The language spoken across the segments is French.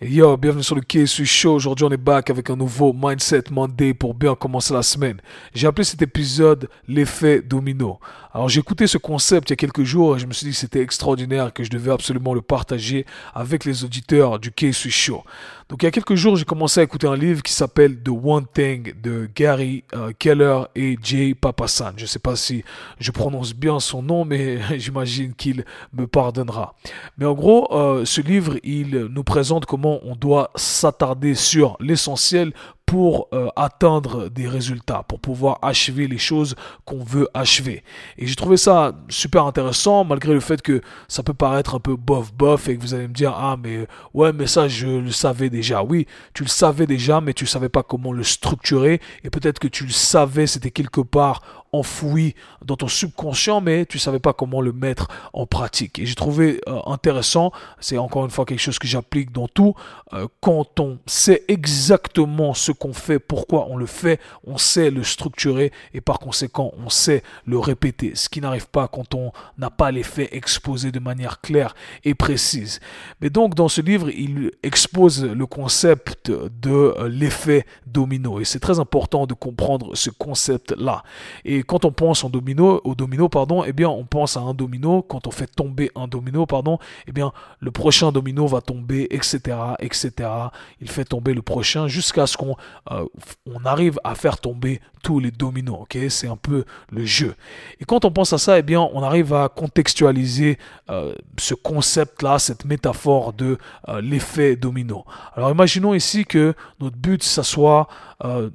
Yo, bienvenue sur le KSU Show. Aujourd'hui, on est back avec un nouveau Mindset Monday pour bien commencer la semaine. J'ai appelé cet épisode l'effet domino. Alors, j'ai écouté ce concept il y a quelques jours et je me suis dit que c'était extraordinaire que je devais absolument le partager avec les auditeurs du KSU Show. Donc, il y a quelques jours, j'ai commencé à écouter un livre qui s'appelle The One Thing de Gary euh, Keller et Jay Papasan. Je ne sais pas si je prononce bien son nom, mais j'imagine qu'il me pardonnera. Mais en gros, euh, ce livre, il nous présente comment on doit s'attarder sur l'essentiel pour euh, atteindre des résultats, pour pouvoir achever les choses qu'on veut achever. Et j'ai trouvé ça super intéressant, malgré le fait que ça peut paraître un peu bof bof et que vous allez me dire ah mais ouais mais ça je le savais déjà. Oui, tu le savais déjà, mais tu savais pas comment le structurer et peut-être que tu le savais, c'était quelque part enfoui dans ton subconscient, mais tu savais pas comment le mettre en pratique. Et j'ai trouvé euh, intéressant, c'est encore une fois quelque chose que j'applique dans tout, euh, quand on sait exactement ce qu'on fait, pourquoi on le fait, on sait le structurer et par conséquent on sait le répéter, ce qui n'arrive pas quand on n'a pas les faits exposés de manière claire et précise. Mais donc dans ce livre, il expose le concept de euh, l'effet domino et c'est très important de comprendre ce concept-là. Et et quand on pense en domino, au domino, pardon, eh bien, on pense à un domino. Quand on fait tomber un domino, pardon, eh bien, le prochain domino va tomber, etc., etc. Il fait tomber le prochain jusqu'à ce qu'on euh, arrive à faire tomber tous les dominos. Ok, c'est un peu le jeu. Et quand on pense à ça, eh bien, on arrive à contextualiser euh, ce concept-là, cette métaphore de euh, l'effet domino. Alors, imaginons ici que notre but, ça soit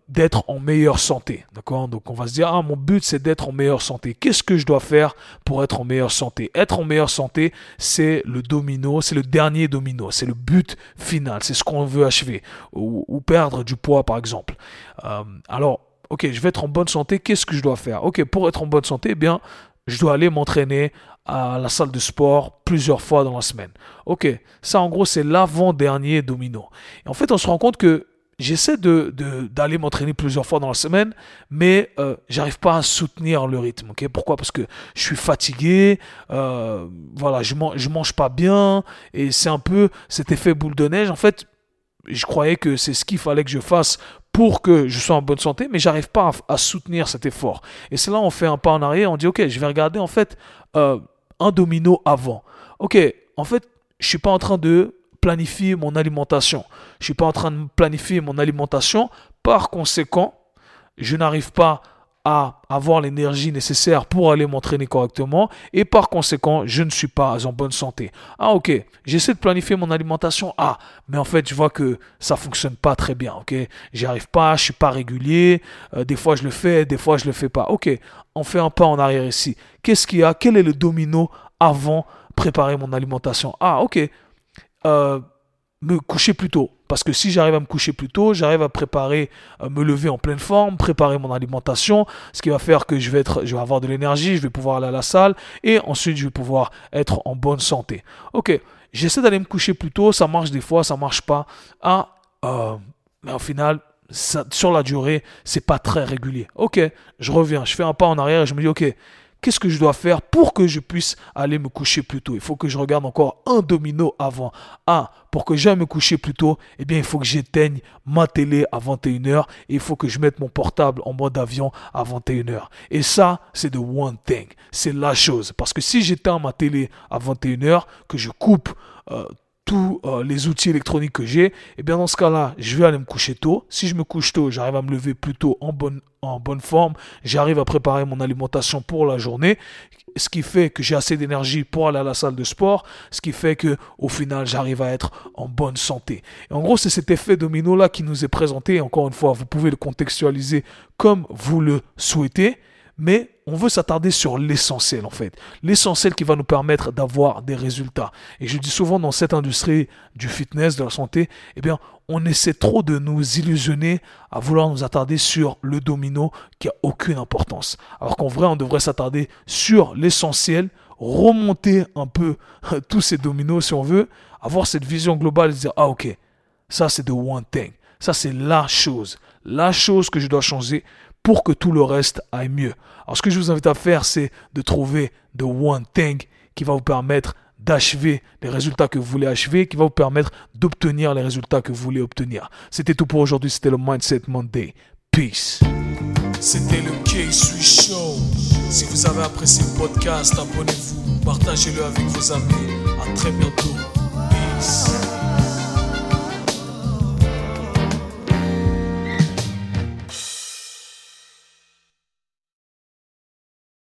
d'être en meilleure santé. D'accord? Donc, on va se dire, ah, mon but c'est d'être en meilleure santé. Qu'est-ce que je dois faire pour être en meilleure santé? Être en meilleure santé, c'est le domino, c'est le dernier domino, c'est le but final, c'est ce qu'on veut achever. Ou, perdre du poids, par exemple. Euh, alors, ok, je vais être en bonne santé, qu'est-ce que je dois faire? Ok, pour être en bonne santé, eh bien, je dois aller m'entraîner à la salle de sport plusieurs fois dans la semaine. Ok, ça en gros c'est l'avant-dernier domino. Et en fait on se rend compte que j'essaie de, d'aller m'entraîner plusieurs fois dans la semaine, mais euh, j'arrive pas à soutenir le rythme. Pourquoi? Parce que je suis fatigué, euh, voilà, je, je mange pas bien, et c'est un peu cet effet boule de neige. En fait, je croyais que c'est ce qu'il fallait que je fasse pour que je sois en bonne santé, mais j'arrive pas à, soutenir cet effort. Et c'est là on fait un pas en arrière, on dit ok, je vais regarder en fait euh, un domino avant. Ok, en fait, je suis pas en train de planifier mon alimentation. Je suis pas en train de planifier mon alimentation. Par conséquent, je n'arrive pas à avoir l'énergie nécessaire pour aller m'entraîner correctement et par conséquent je ne suis pas en bonne santé. Ah ok, j'essaie de planifier mon alimentation. Ah, mais en fait je vois que ça fonctionne pas très bien. Ok, j'y arrive pas, je suis pas régulier. Euh, des fois je le fais, des fois je le fais pas. Ok, on fait un pas en arrière ici. Qu'est-ce qu'il y a? Quel est le domino avant préparer mon alimentation? Ah ok, euh, me coucher plus tôt. Parce que si j'arrive à me coucher plus tôt, j'arrive à préparer, à me lever en pleine forme, préparer mon alimentation, ce qui va faire que je vais, être, je vais avoir de l'énergie, je vais pouvoir aller à la salle et ensuite je vais pouvoir être en bonne santé. Ok, j'essaie d'aller me coucher plus tôt, ça marche des fois, ça marche pas. Ah, euh, mais au final, ça, sur la durée, c'est pas très régulier. Ok, je reviens, je fais un pas en arrière et je me dis ok, qu'est-ce que je dois faire pour que je puisse aller me coucher plus tôt? Il faut que je regarde encore un domino avant. Ah, pour que j'aille me coucher plus tôt, eh bien, il faut que j'éteigne ma télé à 21h et il faut que je mette mon portable en mode avion à 21h. Et ça, c'est the one thing. C'est la chose. Parce que si j'éteins ma télé à 21h, que je coupe euh, tous euh, les outils électroniques que j'ai, et eh bien dans ce cas-là, je vais aller me coucher tôt. Si je me couche tôt, j'arrive à me lever plus tôt en bonne, bonne forme, j'arrive à préparer mon alimentation pour la journée, ce qui fait que j'ai assez d'énergie pour aller à la salle de sport, ce qui fait que au final, j'arrive à être en bonne santé. En gros, c'est cet effet domino là qui nous est présenté. Encore une fois, vous pouvez le contextualiser comme vous le souhaitez mais on veut s'attarder sur l'essentiel en fait. L'essentiel qui va nous permettre d'avoir des résultats. Et je dis souvent dans cette industrie du fitness, de la santé, eh bien, on essaie trop de nous illusionner à vouloir nous attarder sur le domino qui a aucune importance. Alors qu'en vrai, on devrait s'attarder sur l'essentiel, remonter un peu tous ces dominos si on veut, avoir cette vision globale et dire, ah ok, ça c'est the one thing. Ça c'est la chose, la chose que je dois changer pour que tout le reste aille mieux. Alors ce que je vous invite à faire, c'est de trouver the one thing qui va vous permettre d'achever les résultats que vous voulez achever, qui va vous permettre d'obtenir les résultats que vous voulez obtenir. C'était tout pour aujourd'hui, c'était le Mindset Monday. Peace. C'était le K-Sui Show. Si vous avez apprécié le podcast, abonnez-vous, partagez-le avec vos amis. Très bientôt.